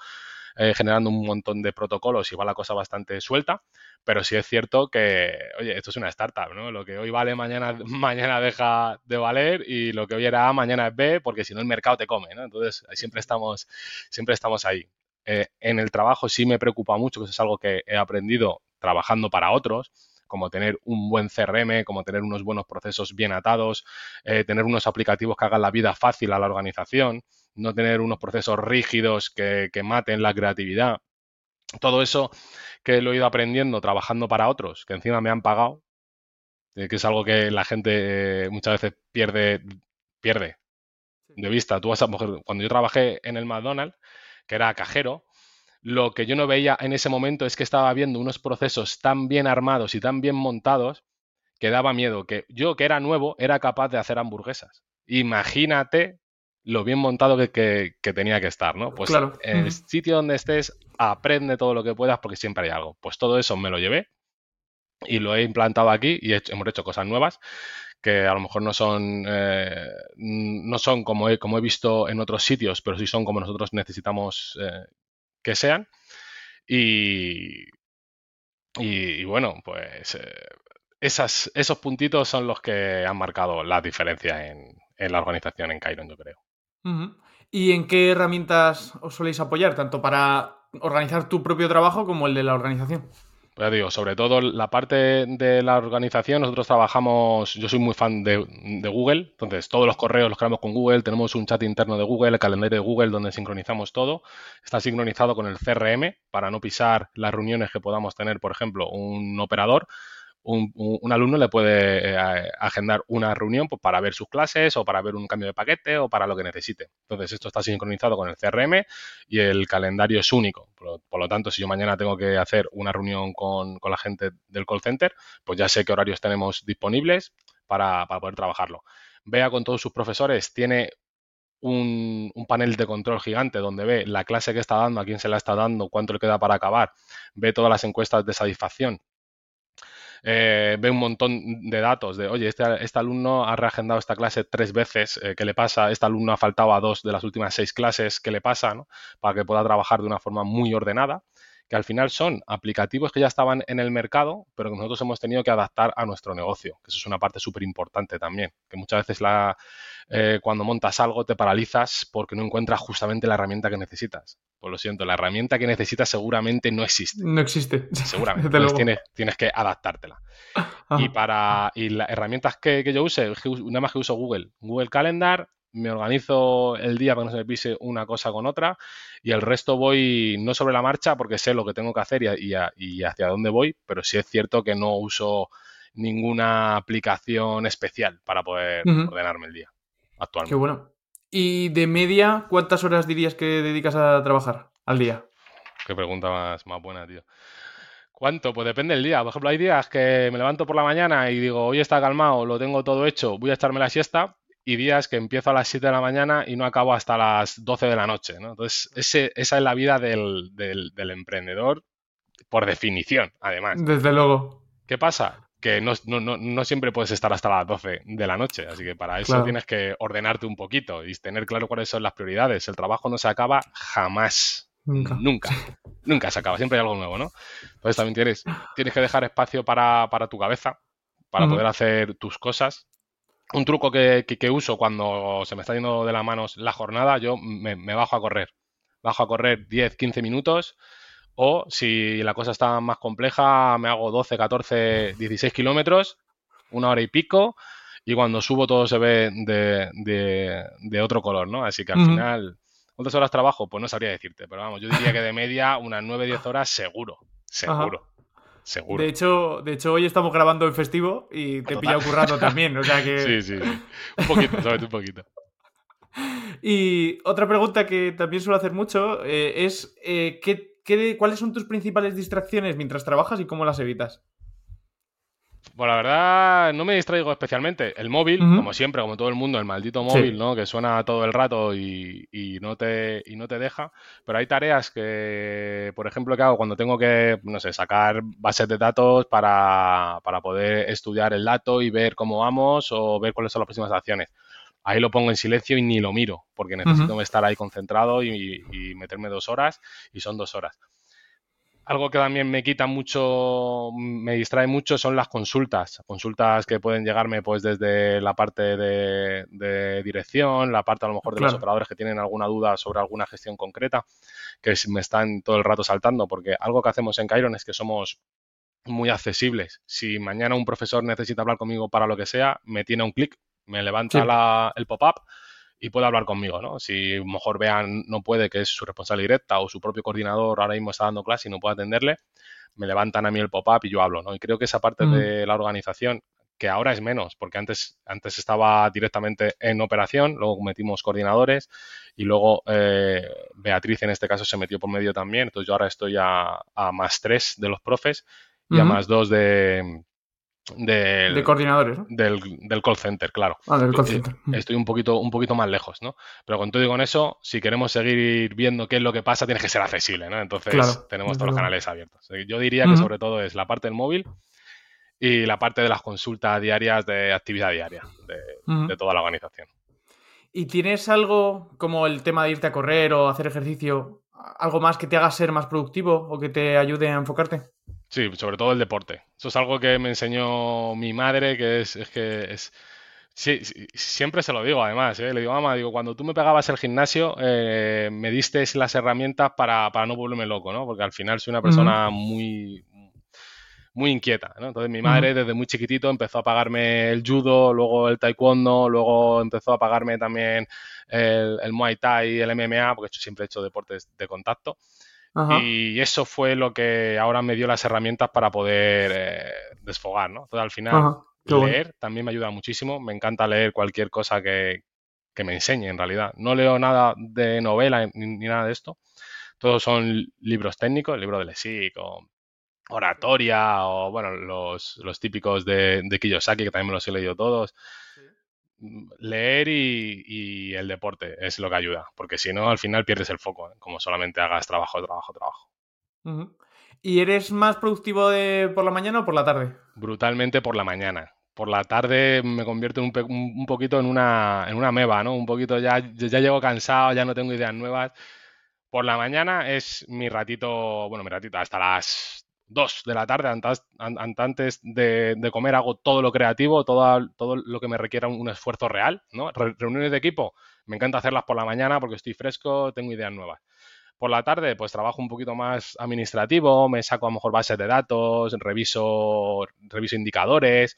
eh, generando un montón de protocolos y va la cosa bastante suelta, pero sí es cierto que, oye, esto es una startup, ¿no? Lo que hoy vale, mañana, mañana deja de valer y lo que hoy era A, mañana es B, porque si no el mercado te come, ¿no? Entonces, siempre estamos, siempre estamos ahí. Eh, en el trabajo sí me preocupa mucho, que eso es algo que he aprendido trabajando para otros, como tener un buen CRM, como tener unos buenos procesos bien atados, eh, tener unos aplicativos que hagan la vida fácil a la organización, no tener unos procesos rígidos que, maten la creatividad. Todo eso que lo he ido aprendiendo trabajando para otros, que encima me han pagado, eh, que es algo que la gente eh, muchas veces pierde, pierde de vista. Tú vas a, cuando yo trabajé en el McDonald's, que era cajero, lo que yo no veía en ese momento es que estaba viendo unos procesos tan bien armados y tan bien montados que daba miedo, que yo que era nuevo era capaz de hacer hamburguesas. Imagínate lo bien montado que, tenía que estar, ¿no? Pues en el sitio donde estés, aprende todo lo que puedas porque siempre hay algo. Pues todo eso me lo llevé y lo he implantado aquí y hemos hecho cosas nuevas que a lo mejor no son, eh, no son como, he, como he visto en otros sitios, pero sí son como nosotros necesitamos eh, que sean. Y, y, bueno, pues eh, esos puntitos son los que han marcado la diferencia en, en la organización en Kairon, yo creo. ¿Y en qué herramientas os soléis apoyar, tanto para organizar tu propio trabajo como el de la organización? Digo, sobre todo la parte de la organización, nosotros trabajamos, yo soy muy fan de, Google, entonces todos los correos los creamos con Google, tenemos un chat interno de Google, el calendario de Google donde sincronizamos todo, está sincronizado con el CRM para no pisar las reuniones que podamos tener, por ejemplo, un operador un, alumno le puede eh, agendar una reunión pues, para ver sus clases o para ver un cambio de paquete o para lo que necesite. Entonces, esto está sincronizado con el CRM y el calendario es único. Por, lo tanto, si yo mañana tengo que hacer una reunión con, la gente del call center, pues ya sé qué horarios tenemos disponibles para, poder trabajarlo. Vea con todos sus profesores, tiene un, un, panel de control gigante donde ve la clase que está dando, a quién se la está dando, cuánto le queda para acabar, ve todas las encuestas de satisfacción eh, ve un montón de datos de, oye, este, este, alumno ha reagendado esta clase tres veces, eh, ¿qué le pasa? Este alumno ha faltado a dos de las últimas seis clases, ¿qué le pasa? Para que pueda trabajar de una forma muy ordenada que al final son aplicativos que ya estaban en el mercado, pero que nosotros hemos tenido que adaptar a nuestro negocio, que eso es una parte súper importante también, que muchas veces la, eh, cuando montas algo te paralizas porque no encuentras justamente la herramienta que necesitas. Pues lo siento, la herramienta que necesitas seguramente no existe. No existe. Seguramente. tienes, tienes, que adaptártela. Y para y las herramientas que, que yo use, nada más que uso Google. Google Calendar, me organizo el día para que no se me pise una cosa con otra y el resto voy no sobre la marcha porque sé lo que tengo que hacer y, hacia dónde voy, pero sí es cierto que no uso ninguna aplicación especial para poder ordenarme el día actualmente. Qué bueno. ¿Y de media cuántas horas dirías que dedicas a trabajar al día? Qué pregunta más, más buena, tío. ¿Cuánto? Pues depende del día. Por ejemplo, hay días que me levanto por la mañana y digo, hoy está calmado, lo tengo todo hecho, voy a echarme la siesta y días que empiezo a las 7 de la mañana y no acabo hasta las 12 de la noche. ¿no? Entonces, ese, esa es la vida del, emprendedor por definición, además. Desde luego. ¿Qué pasa? Que no, siempre puedes estar hasta las 12 de la noche, así que para eso tienes que ordenarte un poquito y tener claro cuáles son las prioridades. El trabajo no se acaba jamás. Nunca. Nunca. Nunca se acaba, siempre hay algo nuevo, ¿no? Entonces también tienes, tienes que dejar espacio para, tu cabeza, para poder hacer tus cosas. Un truco que, uso cuando se me está yendo de las manos la jornada, yo me, me bajo a correr. Bajo a correr 10, 15 minutos o si la cosa está más compleja, me hago 12, 14, 16 kilómetros, una hora y pico, y cuando subo todo se ve de, otro color, ¿no? Así que al final, ¿cuántas horas trabajo? Pues no sabría decirte, pero vamos, yo diría que de media unas 9, 10 horas seguro, seguro. Seguro. De hecho, de hecho, hoy estamos grabando en festivo y te he pillado currando también, o sea que... Sí, sí, Un poquito, ¿sabes? Un poquito. Y otra pregunta que también suelo hacer mucho eh, es eh, ¿qué, ¿cuáles son tus principales distracciones mientras trabajas y cómo las evitas? Pues la verdad, no me distraigo especialmente. El móvil, como siempre, como todo el mundo, el maldito móvil, ¿no? Que suena todo el rato y, no te, y no te deja. Pero hay tareas que, por ejemplo, que hago cuando tengo que, no sé, sacar bases de datos para, para poder estudiar el dato y ver cómo vamos o ver cuáles son las próximas acciones ahí lo pongo en silencio y ni lo miro, porque necesito estar ahí concentrado y, meterme dos horas, y son dos horas. Algo que también me quita mucho, me distrae mucho son las consultas. Consultas que pueden llegarme pues desde la parte de, dirección, la parte a lo mejor de los operadores que tienen alguna duda sobre alguna gestión concreta, que me están todo el rato saltando, porque algo que hacemos en Chiron es que somos muy accesibles. Si mañana un profesor necesita hablar conmigo para lo que sea, me tiene un clic, me levanta el pop-up y puede hablar conmigo, ¿no? Si mejor vean no puede, que es su responsable directa o su propio coordinador ahora mismo está dando clase y no puede atenderle, me levantan a mí el pop-up y yo hablo, ¿no? Y creo que esa parte de la organización, que ahora es menos, porque antes, antes estaba directamente en operación, luego metimos coordinadores y luego eh, Beatriz en este caso se metió por medio también, entonces yo ahora estoy a, más tres de los profes y a más dos de, del, de coordinadores, del, del, call center, claro. Ah, del call center. Estoy un poquito, un poquito más lejos, ¿no? Pero con todo y con eso, si queremos seguir viendo qué es lo que pasa, tiene que ser accesible, ¿no? Entonces tenemos todos los canales abiertos. Yo diría que sobre todo es la parte del móvil y la parte de las consultas diarias de actividad diaria de, de toda la organización. ¿Y tienes algo como el tema de irte a correr o hacer ejercicio, algo más que te haga ser más productivo o que te ayude a enfocarte? Sí, sobre todo el deporte. Eso es algo que me enseñó mi madre, que es, que es... Sí, siempre se lo digo además, ¿eh? le digo, mamá, digo, cuando tú me pegabas el gimnasio, eh, me diste las herramientas para, no volverme loco, ¿no? Porque al final soy una persona muy, muy inquieta, ¿no? Entonces mi madre desde muy chiquitito empezó a pagarme el judo, luego el taekwondo, luego empezó a pagarme también el, el muay thai, el MMA, porque yo siempre he hecho deportes de contacto. Y eso fue lo que ahora me dio las herramientas para poder eh, desfogar, ¿no? Entonces, al final, leer también me ayuda muchísimo. Me encanta leer cualquier cosa que, me enseñe, en realidad. No leo nada de novela ni, nada de esto. Todos son libros técnicos, libro de LESIC o oratoria o, bueno, los, típicos de, de, Kiyosaki, que también me los he leído todos leer y, el deporte es lo que ayuda, porque si no, al final pierdes el foco, ¿eh? como solamente hagas trabajo, trabajo, trabajo. ¿Y eres más productivo de por la mañana o por la tarde? Brutalmente por la mañana. Por la tarde me convierto un, un poquito en una, en una meba, ¿no? Un poquito ya, ya llego cansado, ya no tengo ideas nuevas. Por la mañana es mi ratito, bueno, mi ratito, hasta las 2 de la tarde, antes, de, comer, hago todo lo creativo, todo, todo lo que me requiera un, esfuerzo real, reuniones de equipo, me encanta hacerlas por la mañana porque estoy fresco, tengo ideas nuevas. Por la tarde, pues trabajo un poquito más administrativo, me saco a lo mejor bases de datos, reviso, reviso indicadores,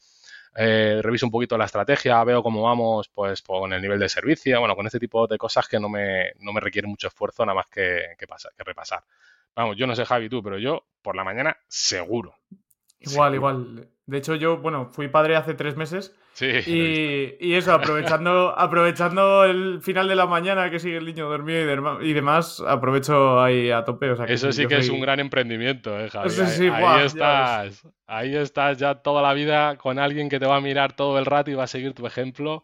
eh, reviso un poquito la estrategia, veo cómo vamos pues con el nivel de servicio, bueno, con este tipo de cosas que no me, no me requieren mucho esfuerzo, nada más que, que repasar. Vamos, yo no sé Javi tú, pero yo por la mañana seguro. Igual, igual. De hecho, yo, bueno, fui padre hace tres meses. Sí. Y, eso, aprovechando, aprovechando el final de la mañana que sigue el niño dormido y, demás, aprovecho ahí a tope. eso sí que es un gran emprendimiento, ¿eh, Javi? ahí, estás. Ahí estás ya toda la vida con alguien que te va a mirar todo el rato y va a seguir tu ejemplo.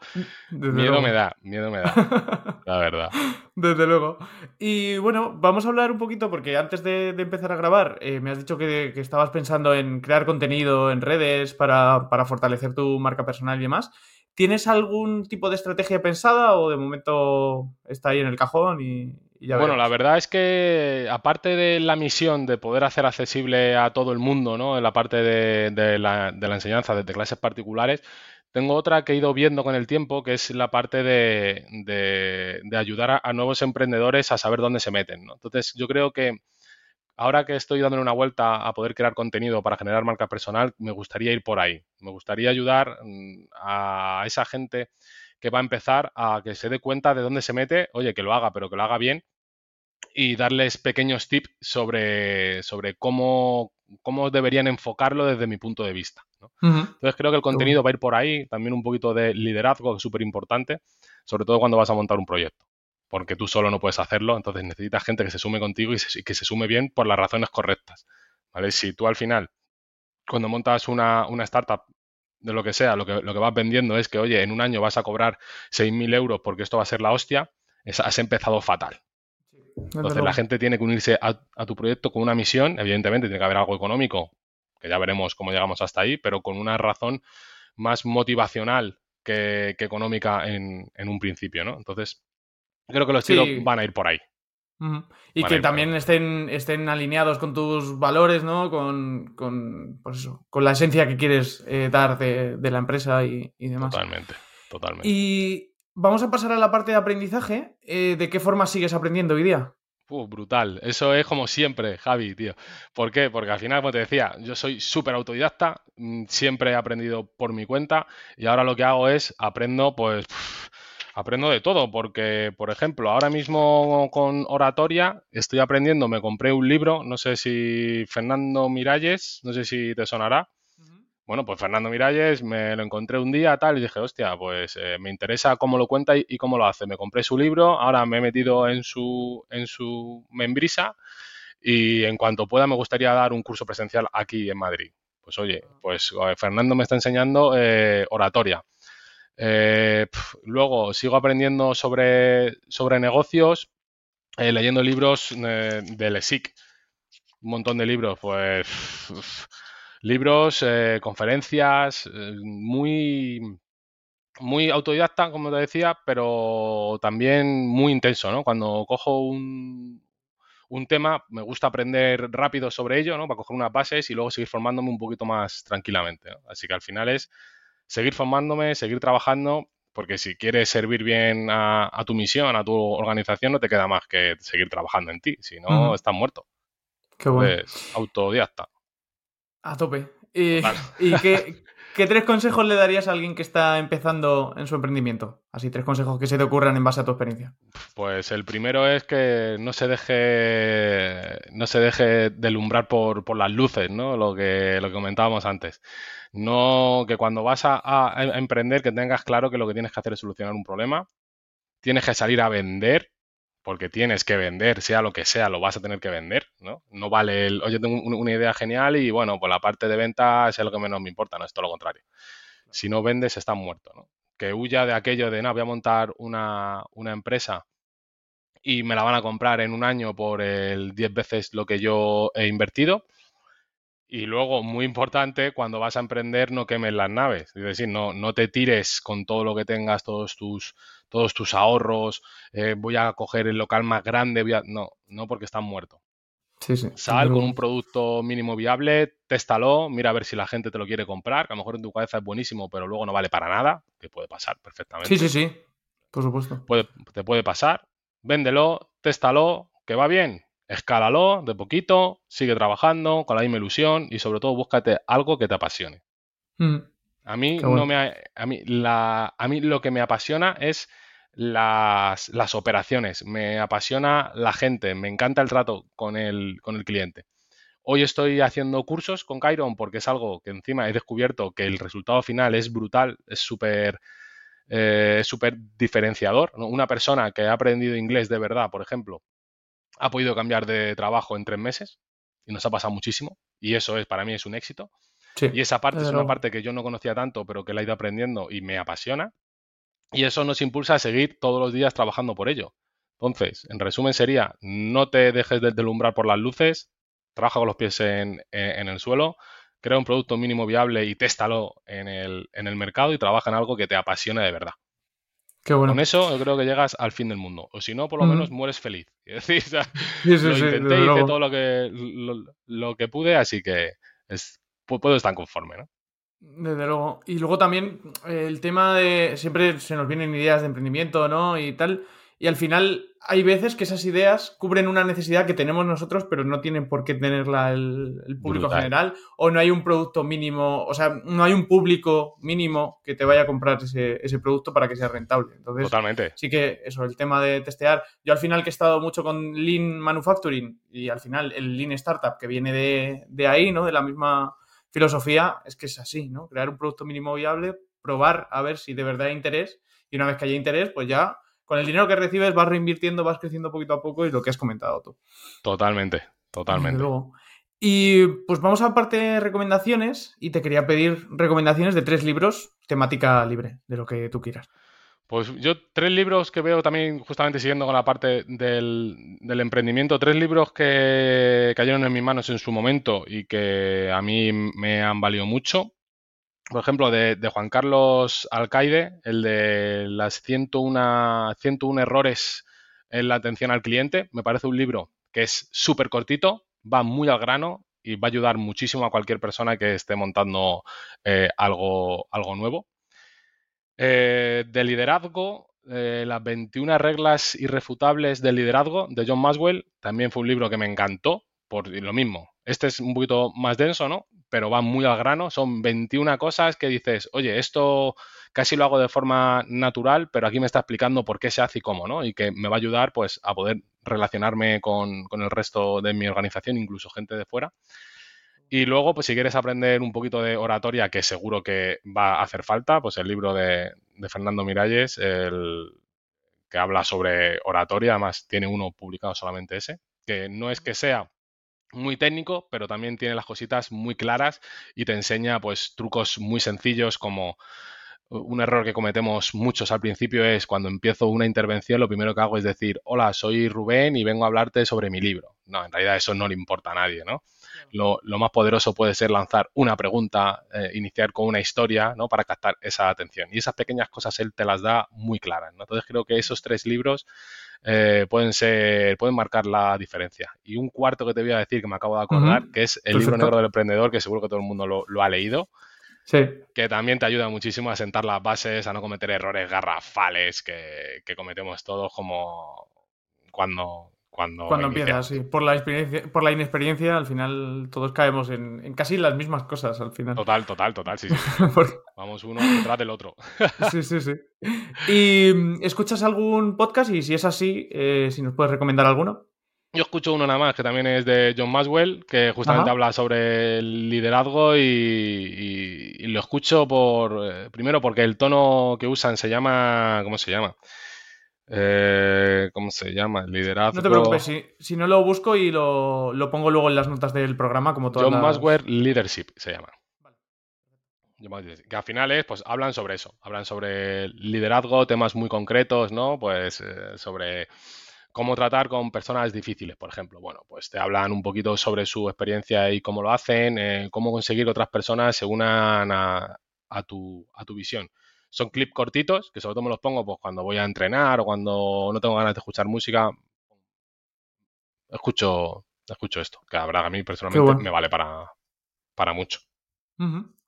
miedo me da, miedo me da. la verdad. Desde luego. Y bueno, vamos a hablar un poquito, porque antes de, empezar a grabar, eh, me has dicho que, estabas pensando en crear contenido en redes para, fortalecer tu marca personal y demás. ¿Tienes algún tipo de estrategia pensada o de momento está ahí en el cajón y, ya Bueno, la verdad es que aparte de la misión de poder hacer accesible a todo el mundo, ¿no? En la parte de, la, de la enseñanza desde clases particulares, tengo otra que he ido viendo con el tiempo, que es la parte de, ayudar a, nuevos emprendedores a saber dónde se meten. Entonces, yo creo que ahora que estoy dándole una vuelta a poder crear contenido para generar marca personal, me gustaría ir por ahí. Me gustaría ayudar mm, a esa gente que va a empezar a que se dé cuenta de dónde se mete, oye, que lo haga, pero que lo haga bien y darles pequeños tips sobre, sobre cómo, cómo deberían enfocarlo desde mi punto de vista. Entonces creo que el contenido va a ir por ahí, también un poquito de liderazgo, que es súper importante, sobre todo cuando vas a montar un proyecto, porque tú solo no puedes hacerlo, entonces necesitas gente que se sume contigo y, que se sume bien por las razones correctas. ¿vale? Si tú al final, cuando montas una, startup de lo que sea, lo que, lo que vas vendiendo es que, oye, en un año vas a cobrar 6.000 euros porque esto va a ser la hostia, has empezado fatal. Entonces la gente tiene que unirse a, tu proyecto con una misión, evidentemente tiene que haber algo económico, que ya veremos cómo llegamos hasta ahí, pero con una razón más motivacional que, económica en, un principio, ¿no? Entonces, creo que los chicos van a ir por ahí. Y que también estén, estén alineados con tus valores, ¿no? Con, con, pues con la esencia que quieres eh, dar de, la empresa y, y, demás. Totalmente, totalmente. Y Vamos a pasar a la parte de aprendizaje. Eh, ¿De qué forma sigues aprendiendo hoy día? brutal. Eso es como siempre, Javi, tío. ¿Por qué? Porque al final, como te decía, yo soy súper autodidacta, mm, siempre he aprendido por mi cuenta y ahora lo que hago es aprendo, pues, aprendo de todo. Porque, por ejemplo, ahora mismo con oratoria estoy aprendiendo, me compré un libro, no sé si Fernando Miralles, no sé si te sonará. Bueno, pues Fernando Miralles me lo encontré un día tal y dije, hostia, pues eh, me interesa cómo lo cuenta y, cómo lo hace. Me compré su libro, ahora me he metido en su, en su membrisa y en cuanto pueda me gustaría dar un curso presencial aquí en Madrid. Pues oye, pues eh, Fernando me está enseñando eh, oratoria. Luego sigo aprendiendo sobre, sobre negocios, leyendo libros de LESIC. Un montón de libros, pues libros, eh, conferencias, eh, muy, muy autodidacta, como te decía, pero también muy intenso, ¿no? Cuando cojo un, un tema, me gusta aprender rápido sobre ello, ¿no? Para coger unas bases y luego seguir formándome un poquito más tranquilamente. Así que al final es seguir formándome, seguir trabajando, porque si quieres servir bien a, tu misión, a tu organización, no te queda más que seguir trabajando en ti, si no, estás muerto. Qué bueno. autodidacta. A tope. ¿Y, qué, tres consejos le darías a alguien que está empezando en su emprendimiento? Así, tres consejos que se te ocurran en base a tu experiencia. Pues el primero es que no se deje, no se deje delumbrar por, por las luces, ¿no? Lo que, lo que comentábamos antes. No, que cuando vas a emprender, que tengas claro que lo que tienes que hacer es solucionar un problema. Tienes que salir a vender porque tienes que vender, sea lo que sea, lo vas a tener que vender, ¿no? No vale el, oye, tengo una idea genial y bueno, pues la parte de venta es lo que menos me importa, no es todo lo contrario. Si no vendes, estás muerto, ¿no? Que huya de aquello de, no, voy a montar una, una empresa y me la van a comprar en un año por el 10 veces lo que yo he invertido. Y luego, muy importante, cuando vas a emprender, no quemes las naves. Es decir, no, no te tires con todo lo que tengas, todos tus, todos tus ahorros, eh, voy a coger el local más grande, no, no porque están muertos. Sí, sí. Sal con un producto mínimo viable, téstalo, mira a ver si la gente te lo quiere comprar, que a lo mejor en tu cabeza es buenísimo, pero luego no vale para nada, que puede pasar perfectamente. Sí, sí, sí, por supuesto. te puede pasar, véndelo, téstalo, que va bien, escálalo de poquito, sigue trabajando con la misma ilusión y sobre todo búscate algo que te apasione. Mm. A mí, no me, a, mí, la, a mí lo que me apasiona es las, las, operaciones, me apasiona la gente, me encanta el trato con el, con el cliente. Hoy estoy haciendo cursos con Chiron porque es algo que encima he descubierto que el resultado final es brutal, es súper eh, súper diferenciador. Una persona que ha aprendido inglés de verdad, por ejemplo, ha podido cambiar de trabajo en tres meses y nos ha pasado muchísimo y eso es para mí es un éxito. y esa parte es una parte que yo no conocía tanto, pero que la he ido aprendiendo y me apasiona. Y eso nos impulsa a seguir todos los días trabajando por ello. Entonces, en resumen sería, no te dejes de delumbrar por las luces, trabaja con los pies en, el suelo, crea un producto mínimo viable y téstalo en el, en el mercado y trabaja en algo que te apasione de verdad. Qué bueno. Con eso yo creo que llegas al fin del mundo. O si no, por lo menos mueres feliz. Es decir, lo intenté, hice todo lo que, lo, que pude, así que es, puedo estar conforme, ¿no? Desde luego. Y luego también el tema de. Siempre se nos vienen ideas de emprendimiento, ¿no? Y tal. Y al final hay veces que esas ideas cubren una necesidad que tenemos nosotros, pero no tienen por qué tenerla el, público general, o no hay un producto mínimo, o sea, no hay un público mínimo que te vaya a comprar ese, producto para que sea rentable. Entonces, Totalmente. sí que eso, el tema de testear. Yo al final que he estado mucho con Lean Manufacturing y al final el Lean Startup que viene de, de ahí, ¿no? De la misma filosofía, es que es así, ¿no? Crear un producto mínimo viable, probar a ver si de verdad hay interés y una vez que haya interés, pues ya con el dinero que recibes vas reinvirtiendo, vas creciendo poquito a poco y lo que has comentado tú. Totalmente, totalmente. Y pues vamos a parte de recomendaciones y te quería pedir recomendaciones de tres libros, temática libre, de lo que tú quieras. Pues yo tres libros que veo también justamente siguiendo con la parte del, del, emprendimiento, tres libros que cayeron en mis manos en su momento y que a mí me han valido mucho por ejemplo, de, Juan Carlos Alcaide, el de las 101, 101 errores en la atención al cliente. Me parece un libro que es súper cortito, va muy al grano y va a ayudar muchísimo a cualquier persona que esté montando eh, algo, algo nuevo. Eh, de liderazgo, eh, las 21 reglas irrefutables del liderazgo de John Maswell, también fue un libro que me encantó, por lo mismo. Este es un poquito más denso, ¿no? pero va muy al grano. Son 21 cosas que dices, oye, esto casi lo hago de forma natural, pero aquí me está explicando por qué se hace y cómo, ¿no? Y que me va a ayudar pues a poder relacionarme con, el resto de mi organización, incluso gente de fuera. Y luego, pues si quieres aprender un poquito de oratoria, que seguro que va a hacer falta, pues el libro de, de Fernando Miralles, el que habla sobre oratoria, además tiene uno publicado solamente ese, que no es que sea muy técnico, pero también tiene las cositas muy claras y te enseña pues trucos muy sencillos como un error que cometemos muchos al principio es cuando empiezo una intervención, lo primero que hago es decir, hola, soy Rubén y vengo a hablarte sobre mi libro. No, en realidad eso no le importa a nadie, ¿no? Lo, más poderoso puede ser lanzar una pregunta, eh, iniciar con una historia, ¿no? Para captar esa atención. Y esas pequeñas cosas él te las da muy claras, ¿no? Entonces creo que esos tres libros eh, pueden ser, pueden marcar la diferencia. Y un cuarto que te voy a decir que me acabo de acordar, que es el libro negro del emprendedor, que seguro que todo el mundo lo, ha leído. Sí. Que también te ayuda muchísimo a sentar las bases, a no cometer errores garrafales que, que cometemos todos como cuando, cuando, cuando empiezas, sí. Por la, experiencia, por la inexperiencia, al final todos caemos en, casi las mismas cosas al final. Total, total, total, sí, sí. Vamos uno detrás del otro. sí, sí, sí. ¿Y mm, escuchas algún podcast? Y si es así, eh, si nos puedes recomendar alguno. Yo escucho uno nada más, que también es de John Maswell, que justamente habla sobre el liderazgo y, lo escucho por, eh, primero porque el tono que usan se llama, ¿cómo se llama? Eh, ¿Cómo se llama? Liderazgo. No te preocupes, si, no lo busco y lo, pongo luego en las notas del programa, como todo. John Maswell Leadership se llama. Que al final es, pues hablan sobre eso, hablan sobre liderazgo, temas muy concretos, ¿no? Pues eh, sobre cómo tratar con personas difíciles, por ejemplo. Bueno, pues te hablan un poquito sobre su experiencia y cómo lo hacen, eh, cómo conseguir que otras personas se unan a, tu, a tu visión. Son clips cortitos, que sobre todo me los pongo pues, cuando voy a entrenar o cuando no tengo ganas de escuchar música. Escucho, escucho esto, que la verdad a mí personalmente me vale para, para mucho.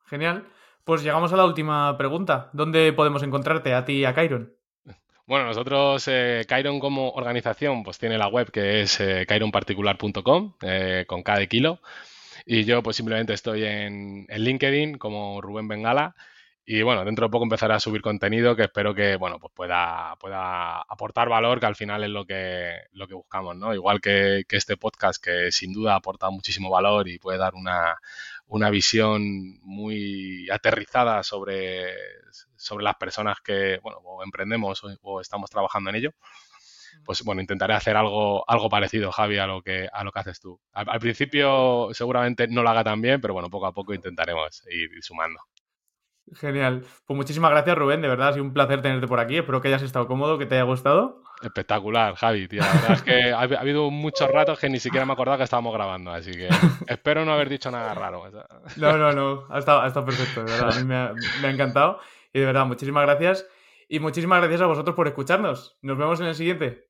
Genial. Pues llegamos a la última pregunta. ¿Dónde podemos encontrarte a ti y a Kairon? Bueno, nosotros, eh, como organización, pues tiene la web que es eh, kaironparticular.com, eh, con cada kilo. Y yo pues simplemente estoy en, en LinkedIn como Rubén Bengala Y bueno, dentro de poco empezaré a subir contenido que espero que, bueno, pues pueda, pueda aportar valor, que al final es lo que, lo que buscamos, ¿no? Igual que, que este podcast, que sin duda aporta muchísimo valor y puede dar una, una visión muy aterrizada sobre, sobre las personas que, bueno, o emprendemos o, estamos trabajando en ello pues bueno, intentaré hacer algo, algo parecido, Javi, a lo que, a lo que haces tú. Al, principio seguramente no lo haga tan bien, pero bueno, poco a poco intentaremos ir sumando. Genial. Pues muchísimas gracias, Rubén. De verdad, ha sido un placer tenerte por aquí. Espero que hayas estado cómodo, que te haya gustado. Espectacular, Javi, tío. La verdad es que ha, habido muchos ratos que ni siquiera me acordaba que estábamos grabando, así que espero no haber dicho nada raro. No, no, no. Ha estado, ha estado perfecto, de verdad. A mí me ha, me ha encantado. Y de verdad, muchísimas gracias. Y muchísimas gracias a vosotros por escucharnos. Nos vemos en el siguiente.